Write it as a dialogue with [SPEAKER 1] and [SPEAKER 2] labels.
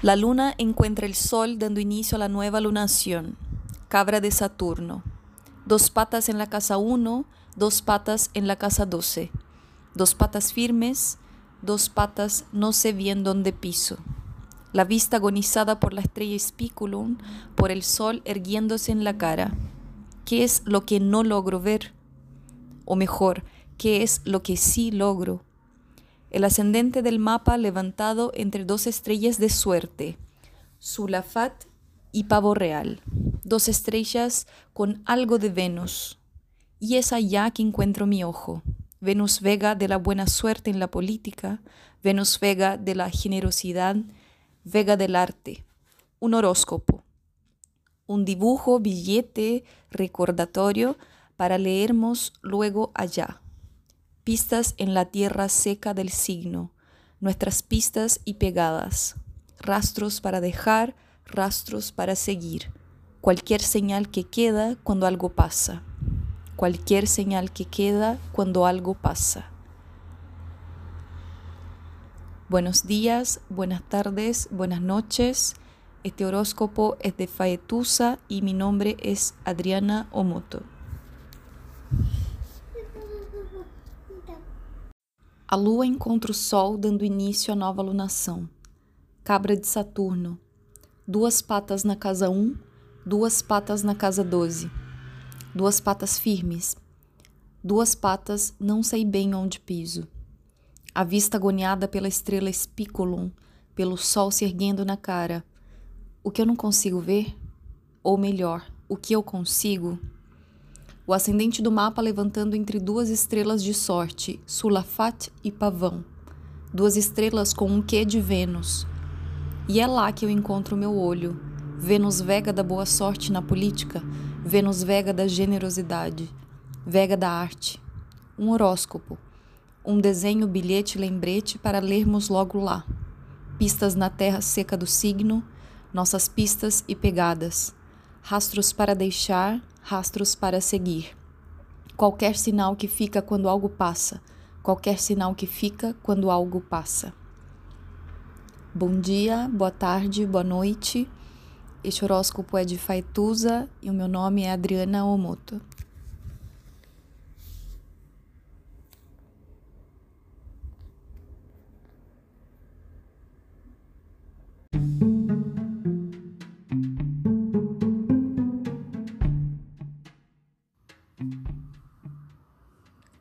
[SPEAKER 1] La luna encuentra el sol dando inicio a la nueva lunación. Cabra de Saturno. Dos patas en la casa 1, dos patas en la casa 12. Dos patas firmes, dos patas no sé bien dónde piso. La vista agonizada por la estrella Spiculum, por el sol erguiéndose en la cara. ¿Qué es lo que no logro ver? O mejor, ¿qué es lo que sí logro? El ascendente del mapa levantado entre dos estrellas de suerte, Sulafat y Pavo Real, dos estrellas con algo de Venus. Y es allá que encuentro mi ojo. Venus Vega de la buena suerte en la política, Venus Vega de la generosidad, Vega del arte, un horóscopo, un dibujo, billete, recordatorio para leermos luego allá pistas en la tierra seca del signo, nuestras pistas y pegadas, rastros para dejar, rastros para seguir, cualquier señal que queda cuando algo pasa, cualquier señal que queda cuando algo pasa. Buenos días, buenas tardes, buenas noches. Este horóscopo es de Faetusa y mi nombre es Adriana Omoto. A lua encontra o sol dando início à nova lunação. Cabra de Saturno. Duas patas na casa 1, duas patas na casa 12. Duas patas firmes. Duas patas não sei bem onde piso. A vista agoniada pela estrela Spiculum, pelo sol se erguendo na cara. O que eu não consigo ver? Ou melhor, o que eu consigo o ascendente do mapa levantando entre duas estrelas de sorte, Sulafat e Pavão. Duas estrelas com um quê de Vênus. E é lá que eu encontro meu olho. Vênus Vega da boa sorte na política, Vênus Vega da generosidade, Vega da arte. Um horóscopo. Um desenho, bilhete, lembrete para lermos logo lá. Pistas na terra seca do signo, nossas pistas e pegadas. Rastros para deixar, rastros para seguir. Qualquer sinal que fica quando algo passa, qualquer sinal que fica quando algo passa. Bom dia, boa tarde, boa noite. Este horóscopo é de Faituza e o meu nome é Adriana Omoto.